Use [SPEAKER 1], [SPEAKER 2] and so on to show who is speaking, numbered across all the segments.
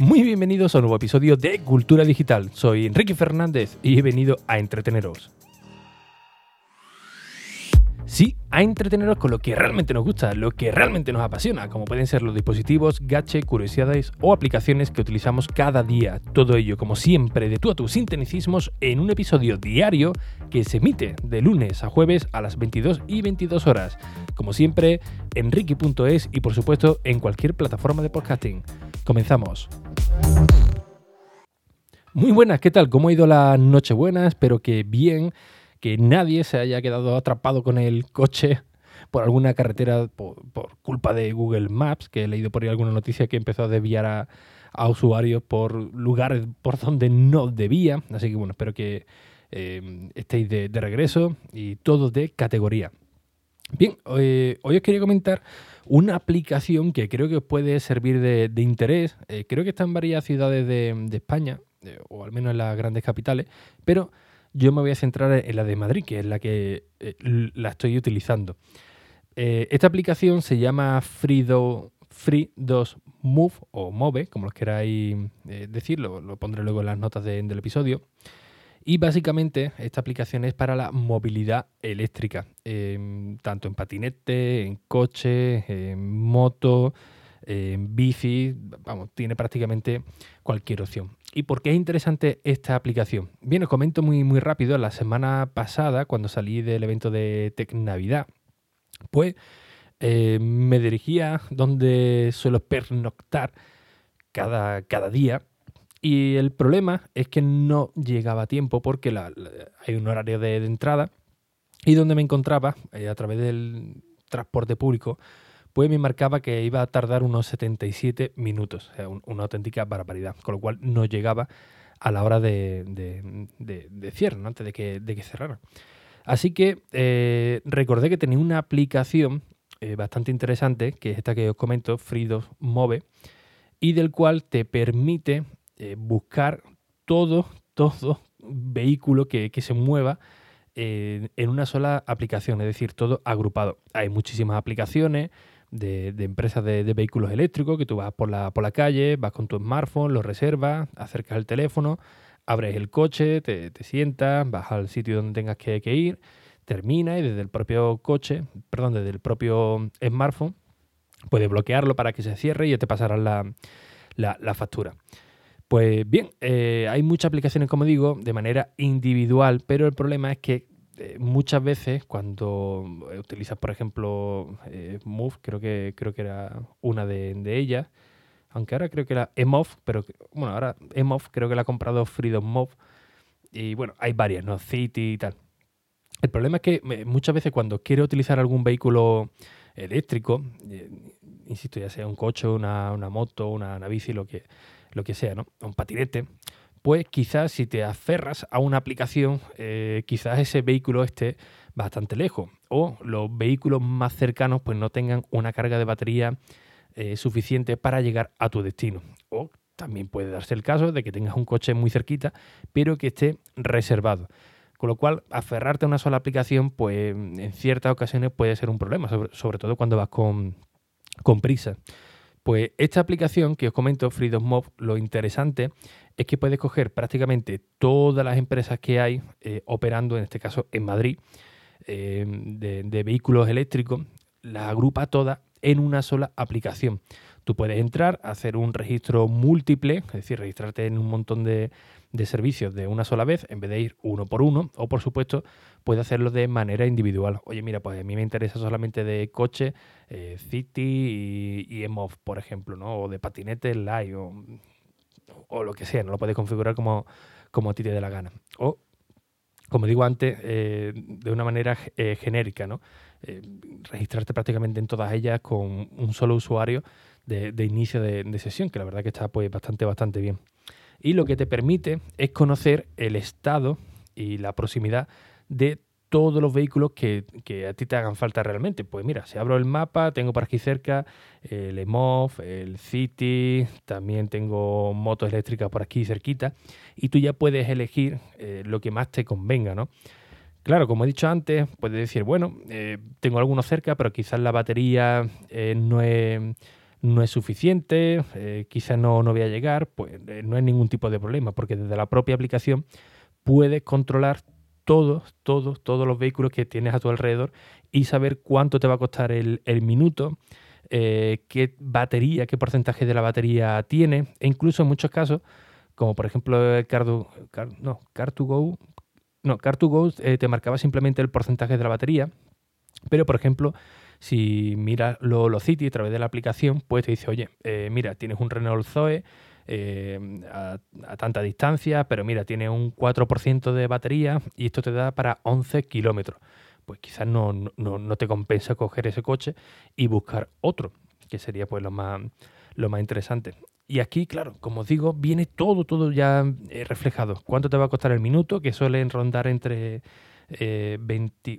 [SPEAKER 1] Muy bienvenidos a un nuevo episodio de Cultura Digital. Soy Enrique Fernández y he venido a entreteneros. Sí, a entreteneros con lo que realmente nos gusta, lo que realmente nos apasiona, como pueden ser los dispositivos, gadgets, curiosidades o aplicaciones que utilizamos cada día. Todo ello, como siempre, de tú a tus sinteticismos en un episodio diario que se emite de lunes a jueves a las 22 y 22 horas. Como siempre, en Ricky.es y por supuesto en cualquier plataforma de podcasting. Comenzamos. Muy buenas, ¿qué tal? ¿Cómo ha ido la Nochebuena? Espero que bien que nadie se haya quedado atrapado con el coche por alguna carretera por, culpa de Google Maps, que he leído por ahí alguna noticia que empezó a desviar a, usuarios por lugares por donde no debía. Así que bueno, espero que eh, estéis de, regreso y todo de categoría. Bien, eh, hoy os quería comentar una aplicación que creo que os puede servir de, interés. Eh, creo que está en varias ciudades de, España, o al menos en las grandes capitales, pero yo me voy a centrar en la de Madrid, que es la que eh, la estoy utilizando. Eh, esta aplicación se llama Free2 Move o Move, como los queráis eh, decirlo, lo pondré luego en las notas del episodio. Y básicamente esta aplicación es para la movilidad eléctrica, tanto en patinete, en coche, en moto, en bici, vamos, tiene prácticamente cualquier opción. ¿Y por qué es interesante esta aplicación? Bien, os comento muy, muy rápido. La semana pasada, cuando salí del evento de Tech Navidad, pues eh, me dirigía donde suelo pernoctar cada, cada día. Y el problema es que no llegaba a tiempo porque hay un horario de, entrada y donde me encontraba, eh, a través del transporte público, pues me marcaba que iba a tardar unos 77 minutos, o sea, una auténtica barbaridad, con lo cual no llegaba a la hora de, cierre, antes de que, de que cerrara. Así que eh, recordé que tenía una aplicación eh, bastante interesante, que es esta que os comento, Fridos Move, y del cual te permite eh, buscar todo, todo vehículo que, que se mueva en una sola aplicación, es decir, todo agrupado. Hay muchísimas aplicaciones, de, empresas de, vehículos eléctricos, que tú vas por la, por la calle, vas con tu smartphone, lo reservas, acercas el teléfono, abres el coche, te, sientas, vas al sitio donde tengas que, ir, termina y desde el propio coche, perdón, desde el propio smartphone, puedes bloquearlo para que se cierre y ya te pasarán la, factura. Pues bien, eh, hay muchas aplicaciones, como digo, de manera individual, pero el problema es que eh, muchas veces cuando utilizas, por ejemplo, eh, Move, creo que, creo que era una de, ellas, aunque ahora creo que era Emov, pero bueno, ahora Emov creo que la ha comprado Freedom Move. Y bueno, hay varias, ¿no? City y tal. El problema es que muchas veces cuando quiero utilizar algún vehículo eléctrico, insisto, ya sea un coche, una, una moto, una, una, bici, lo que, lo que sea, ¿no? Un patinete, pues quizás si te aferras a una aplicación, eh, quizás ese vehículo esté bastante lejos o los vehículos más cercanos pues no tengan una carga de batería eh, suficiente para llegar a tu destino. O también puede darse el caso de que tengas un coche muy cerquita, pero que esté reservado. Con lo cual, aferrarte a una sola aplicación, pues en ciertas ocasiones puede ser un problema, sobre, todo cuando vas con, con prisa. Pues esta aplicación que os comento, Freedom Mob, lo interesante es que puedes coger prácticamente todas las empresas que hay eh, operando, en este caso en Madrid, eh, de, vehículos eléctricos, las agrupa todas en una sola aplicación. Tú puedes entrar, hacer un registro múltiple, es decir, registrarte en un montón de, servicios de una sola vez en vez de ir uno por uno, o por supuesto, puedes hacerlo de manera individual. Oye, mira, pues a mí me interesa solamente de coche, eh, City y, EMOV, por ejemplo, ¿no? O de patinete Live, o, lo que sea, no lo puedes configurar como, como a ti te dé la gana. O, como digo antes, eh, de una manera eh, genérica, ¿no? registrarte prácticamente en todas ellas con un solo usuario de, inicio de, sesión, que la verdad que está pues bastante, bastante bien. Y lo que te permite es conocer el estado y la proximidad de todos los vehículos que, a ti te hagan falta realmente. Pues mira, si abro el mapa, tengo por aquí cerca el EMOV, el City, también tengo motos eléctricas por aquí cerquita, y tú ya puedes elegir eh, lo que más te convenga, ¿no? Claro, como he dicho antes, puedes decir, bueno, eh, tengo algunos cerca, pero quizás la batería eh, no es no es suficiente, eh, quizás no, no voy a llegar, pues eh, no hay ningún tipo de problema, porque desde la propia aplicación puedes controlar todos, todos, todos los vehículos que tienes a tu alrededor y saber cuánto te va a costar el, minuto, eh, qué batería, qué porcentaje de la batería tiene, e incluso en muchos casos, como por ejemplo el Car, no, Car2Go, no, Car2Go te marcaba simplemente el porcentaje de la batería, pero por ejemplo, si miras los City a través de la aplicación, pues te dice, oye, eh, mira, tienes un Renault Zoe eh, a, tanta distancia, pero mira, tiene un 4% de batería y esto te da para 11 kilómetros. Pues quizás no, no, te compensa coger ese coche y buscar otro, que sería pues lo más, lo más interesante. Y aquí, claro, como os digo, viene todo, todo ya eh, reflejado. ¿Cuánto te va a costar el minuto? Que suelen rondar entre eh,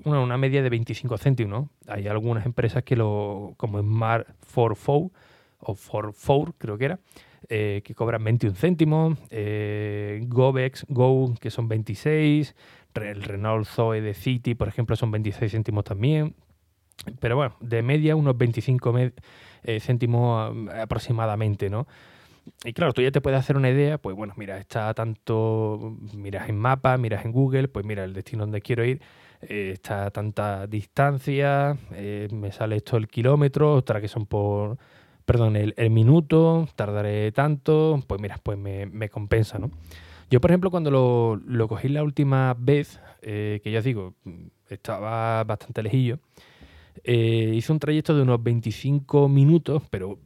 [SPEAKER 1] una media de 25 céntimos. Hay algunas empresas que lo, como Smart for Four, o for Four creo que era, eh, que cobran 21 céntimos, eh, Govex Go, que son 26, el Renault Zoe de City, por ejemplo, son 26 céntimos también. Pero bueno, de media unos 25 eh, céntimos aproximadamente, ¿no? Y claro, tú ya te puedes hacer una idea, pues bueno, mira, está tanto, miras en mapa, miras en Google, pues mira, el destino donde quiero ir eh, está a tanta distancia, eh, me sale esto el kilómetro, otra que son por, perdón, el, minuto, tardaré tanto, pues mira, pues me, compensa, ¿no? Yo, por ejemplo, cuando lo, cogí la última vez, eh, que ya os digo, estaba bastante lejillo, hice un trayecto de unos 25 minutos, pero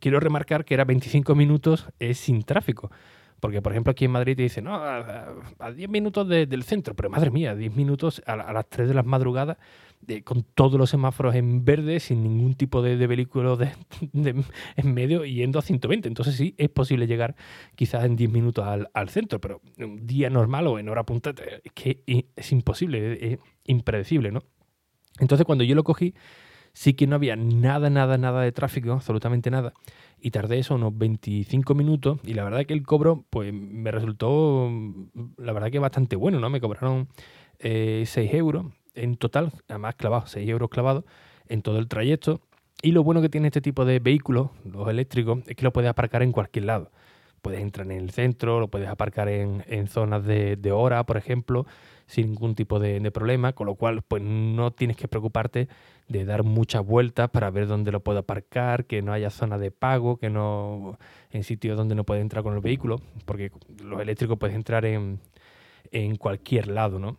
[SPEAKER 1] quiero remarcar que era 25 minutos es sin tráfico. Porque, por ejemplo, aquí en Madrid te dicen, no, a, 10 minutos del centro, pero madre mía, 10 minutos a, las 3 de las madrugadas, con todos los semáforos en verde, sin ningún tipo de, vehículo en medio yendo a 120. Entonces sí, es posible llegar quizás en 10 minutos al, centro, pero un día normal o en hora punta es que es imposible, es impredecible, ¿no? Entonces cuando yo lo cogí, sí que no había nada, nada, nada de tráfico, absolutamente nada. Y tardé eso unos 25 minutos y la verdad que el cobro pues me resultó, la verdad que bastante bueno, ¿no? Me cobraron 6 eh, euros en total, además clavado, 6 euros clavados en todo el trayecto. Y lo bueno que tiene este tipo de vehículos, los eléctricos, es que lo puedes aparcar en cualquier lado. Puedes entrar en el centro, lo puedes aparcar en, zonas de, de, hora, por ejemplo, sin ningún tipo de, problema, con lo cual pues no tienes que preocuparte de dar muchas vueltas para ver dónde lo puedo aparcar, que no haya zona de pago, que no en sitios donde no puede entrar con el vehículo, porque los eléctricos puedes entrar en, en cualquier lado, ¿no?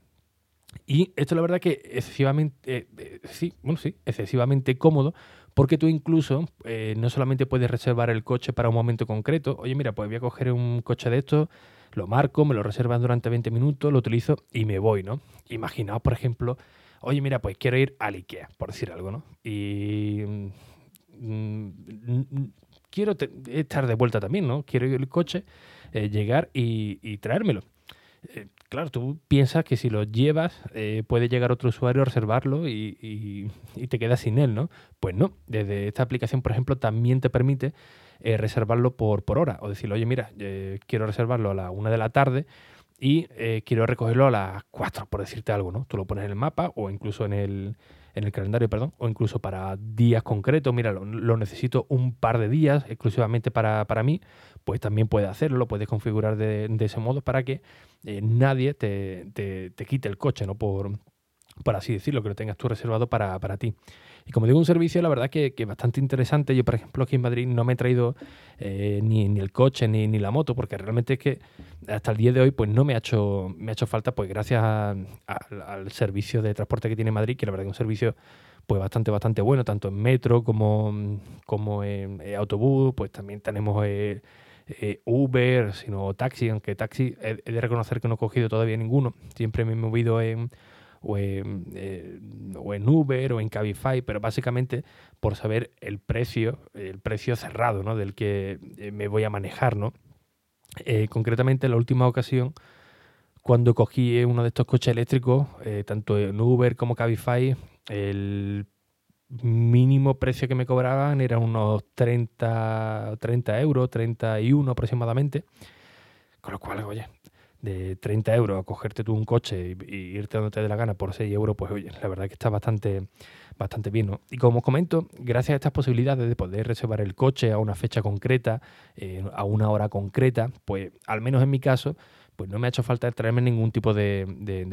[SPEAKER 1] Y esto la verdad que excesivamente, eh, eh, sí, bueno, sí, excesivamente cómodo, porque tú incluso eh, no solamente puedes reservar el coche para un momento concreto, oye, mira, pues voy a coger un coche de estos, lo marco, me lo reservan durante 20 minutos, lo utilizo y me voy, ¿no? Imaginaos, por ejemplo, oye, mira, pues quiero ir al IKEA, por decir algo, ¿no? Y mm, mm, quiero estar de vuelta también, ¿no? Quiero ir el coche, eh, llegar y, traérmelo. Eh, claro, tú piensas que si lo llevas eh, puede llegar otro usuario a reservarlo y, te quedas sin él, ¿no? Pues no, desde esta aplicación, por ejemplo, también te permite reservarlo por, por hora o decirle, oye, mira, quiero reservarlo a la una de la tarde y eh, quiero recogerlo a las 4, por decirte algo, ¿no? Tú lo pones en el mapa o incluso en el, en el calendario, perdón, o incluso para días concretos, mira, lo, necesito un par de días exclusivamente para, mí, pues también puedes hacerlo, lo puedes configurar de, ese modo para que eh, nadie te, te, te, quite el coche, ¿no? Por, por así decirlo, que lo tengas tú reservado para, para ti. Y como digo, un servicio, la verdad que, que bastante interesante. Yo, por ejemplo, aquí en Madrid no me he traído eh, ni, ni, el coche ni, ni, la moto, porque realmente es que hasta el día de hoy pues no me ha hecho, me ha hecho falta, pues gracias al servicio de transporte que tiene Madrid, que la verdad es un servicio pues bastante, bastante bueno, tanto en metro como, como en, autobús, pues también tenemos... Eh, eh, Uber, sino taxi, aunque taxi he, de reconocer que no he cogido todavía ninguno. Siempre me he movido en, eh, o en, Uber o en Cabify, pero básicamente por saber el precio, el precio cerrado ¿no? del que eh, me voy a manejar. ¿no? Eh, concretamente, en la última ocasión, cuando cogí uno de estos coches eléctricos, tanto en Uber como Cabify, el mínimo precio que me cobraban era unos 30, 30 euros, 31 aproximadamente. Con lo cual, oye, de 30 euros a cogerte tú un coche y, irte donde te dé la gana por 6 euros, pues oye, la verdad que está bastante, bastante bien. Y como os comento, gracias a estas posibilidades de poder reservar el coche a una fecha concreta, eh, a una hora concreta, pues al menos en mi caso, pues no me ha hecho falta traerme ningún tipo de,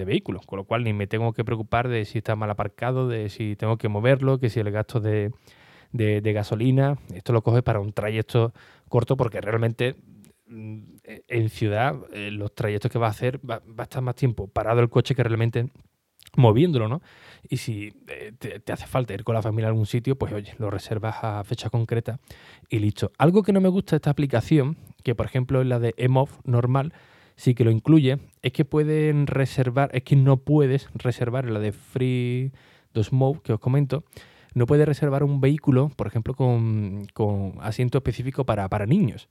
[SPEAKER 1] vehículo, con lo cual ni me tengo que preocupar de si está mal aparcado, de si tengo que moverlo, que si el gasto de, gasolina, esto lo coge para un trayecto corto porque realmente en ciudad eh, los trayectos que va a hacer va, a estar más tiempo parado el coche que realmente moviéndolo, ¿no? Y si eh, te, hace falta ir con la familia a algún sitio, pues oye, lo reservas a fecha concreta y listo. Algo que no me gusta de esta aplicación, que por ejemplo es la de EMOV normal, sí que lo incluye, es que pueden reservar, es que no puedes reservar la de Free 2 Move que os comento, no puedes reservar un vehículo, por ejemplo, con, asiento específico para, niños.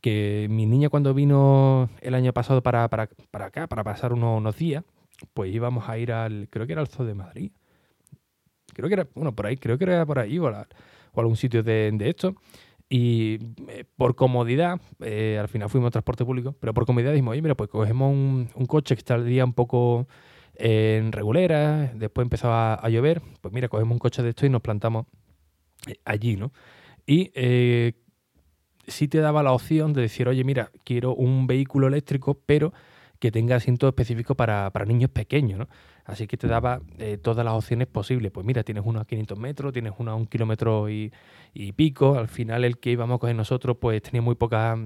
[SPEAKER 1] Que mi niña cuando vino el año pasado para, acá, para pasar unos, días, pues íbamos a ir al, creo que era al Zoo de Madrid. Creo que era, bueno, por ahí, creo que era por ahí o, algún sitio de, de esto. Y eh, por comodidad, eh, al final fuimos transporte público, pero por comodidad dijimos, oye, mira, pues cogemos un, coche que está el día un poco en regulera, después empezó a, llover, pues mira, cogemos un coche de esto y nos plantamos eh, allí, ¿no? Y eh, sí te daba la opción de decir, oye, mira, quiero un vehículo eléctrico, pero que tenga asientos específicos para, para niños pequeños, ¿no? Así que te daba eh, todas las opciones posibles. Pues mira, tienes uno a 500 metros, tienes uno a un kilómetro y, pico. Al final el que íbamos a coger nosotros pues tenía muy poca,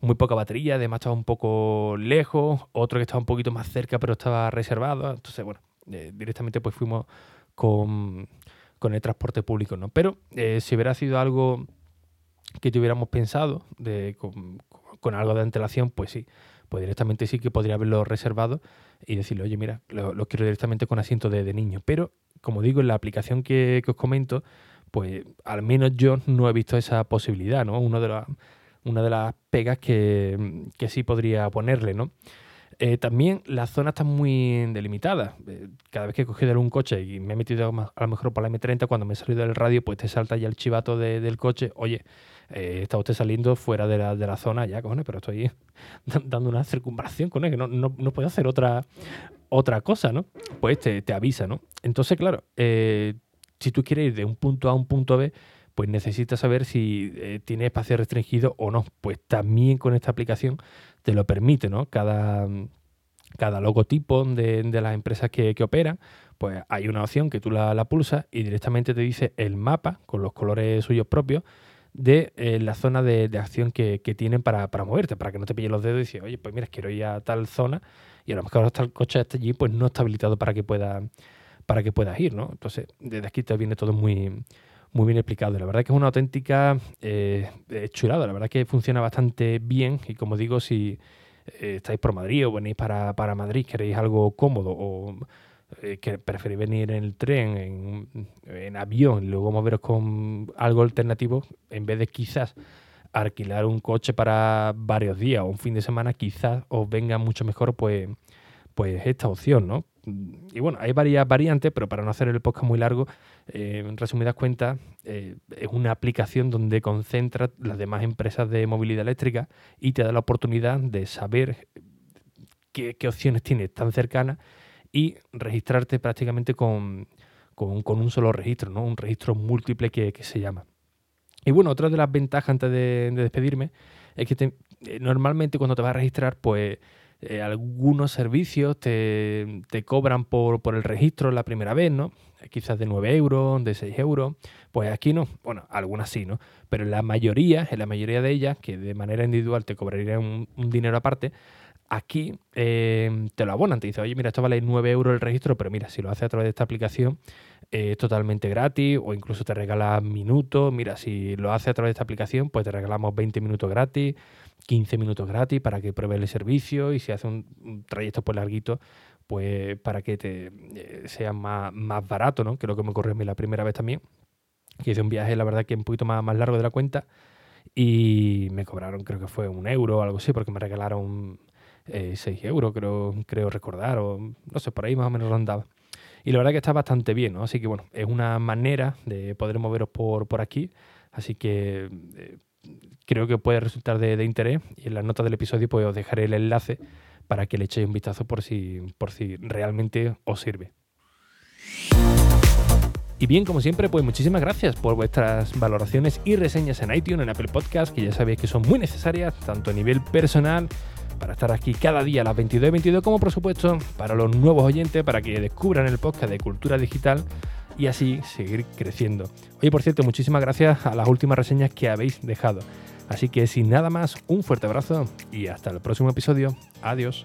[SPEAKER 1] muy poca batería, además estaba un poco lejos. Otro que estaba un poquito más cerca pero estaba reservado. Entonces, bueno, eh, directamente pues fuimos con, el transporte público, ¿no? Pero eh, si hubiera sido algo que tuviéramos pensado de, con, algo de antelación, pues sí pues directamente sí que podría haberlo reservado y decirle, oye, mira, lo, quiero directamente con asiento de, niño. Pero, como digo, en la aplicación que, os comento, pues al menos yo no he visto esa posibilidad, ¿no? Uno de una de las pegas que, que sí podría ponerle, ¿no? Eh, también la zona está muy delimitada. Eh, cada vez que he cogido un coche y me he metido a lo mejor por la M30, cuando me he salido del radio, pues te salta ya el chivato del coche. Oye, eh, está usted saliendo fuera de la, de la zona ya, cojones, pero estoy dando una circunvalación con él, que no, no, puedo hacer otra, otra cosa, ¿no? Pues te, te avisa, ¿no? Entonces, claro, si tú quieres ir de un punto A a un punto B, pues necesitas saber si eh, tiene espacio restringido o no. Pues también con esta aplicación te lo permite, ¿no? Cada, cada logotipo de, de las empresas que, que, operan, pues hay una opción que tú la, la pulsas y directamente te dice el mapa con los colores suyos propios de eh, la zona de, acción que, tienen para, moverte, para que no te pillen los dedos y dices, oye, pues mira, quiero ir a tal zona y a lo mejor hasta el coche está allí, pues no está habilitado para que pueda para que puedas ir, ¿no? Entonces, desde aquí te viene todo muy, muy bien explicado. La verdad que es una auténtica eh, chulada, la verdad que funciona bastante bien y como digo, si eh, estáis por Madrid o venís para, para Madrid, queréis algo cómodo o eh, que preferís venir en el tren, en, en avión, luego moveros con algo alternativo, en vez de quizás alquilar un coche para varios días o un fin de semana, quizás os venga mucho mejor pues, pues esta opción, ¿no? Y bueno, hay varias variantes, pero para no hacer el podcast muy largo, eh, en resumidas cuentas, eh, es una aplicación donde concentra las demás empresas de movilidad eléctrica y te da la oportunidad de saber qué, opciones tienes tan cercanas y registrarte prácticamente con, un solo registro, ¿no? un registro múltiple que, se llama. Y bueno, otra de las ventajas antes de, despedirme es que eh, normalmente cuando te vas a registrar, pues eh, algunos servicios te, cobran por, por, el registro la primera vez, ¿no? Quizás de 9 euros, de 6 euros. Pues aquí no. Bueno, algunas sí, ¿no? Pero en la mayoría, en la mayoría de ellas, que de manera individual te cobrarían un dinero aparte, Aquí em, te lo abonan, te dice, oye, mira, esto vale 9 euros el registro, pero mira, si lo haces a través de esta aplicación eh, es totalmente gratis o incluso te regala minutos. Mira, si lo haces a través de esta aplicación, pues te regalamos 20 minutos gratis, 15 minutos gratis para que pruebes el servicio y si haces un, trayecto pues larguito, pues para que te eh, sea más, más barato, ¿no? Que lo que me ocurrió a mí la primera vez también, que hice un viaje, la verdad, que un poquito más, más largo de la cuenta y me cobraron, creo que fue un euro o algo así, porque me regalaron eh, 6 euros, creo, creo recordar, o no sé, por ahí más o menos lo andaba. Y la verdad que está bastante bien, ¿no? Así que bueno, es una manera de poder moveros por, por aquí. Así que, eh, creo que puede resultar de, interés y en las notas del episodio pues os dejaré el enlace para que le echéis un vistazo por si, por si realmente os sirve. Y bien, como siempre, pues muchísimas gracias por vuestras valoraciones y reseñas en iTunes, en Apple Podcast, que ya sabéis que son muy necesarias, tanto a nivel personal, para estar aquí cada día a las 22 y 22, como por supuesto para los nuevos oyentes, para que descubran el podcast de Cultura Digital y así seguir creciendo. Oye, por cierto, muchísimas gracias a las últimas reseñas que habéis dejado. Así que sin nada más, un fuerte abrazo y hasta el próximo episodio. Adiós.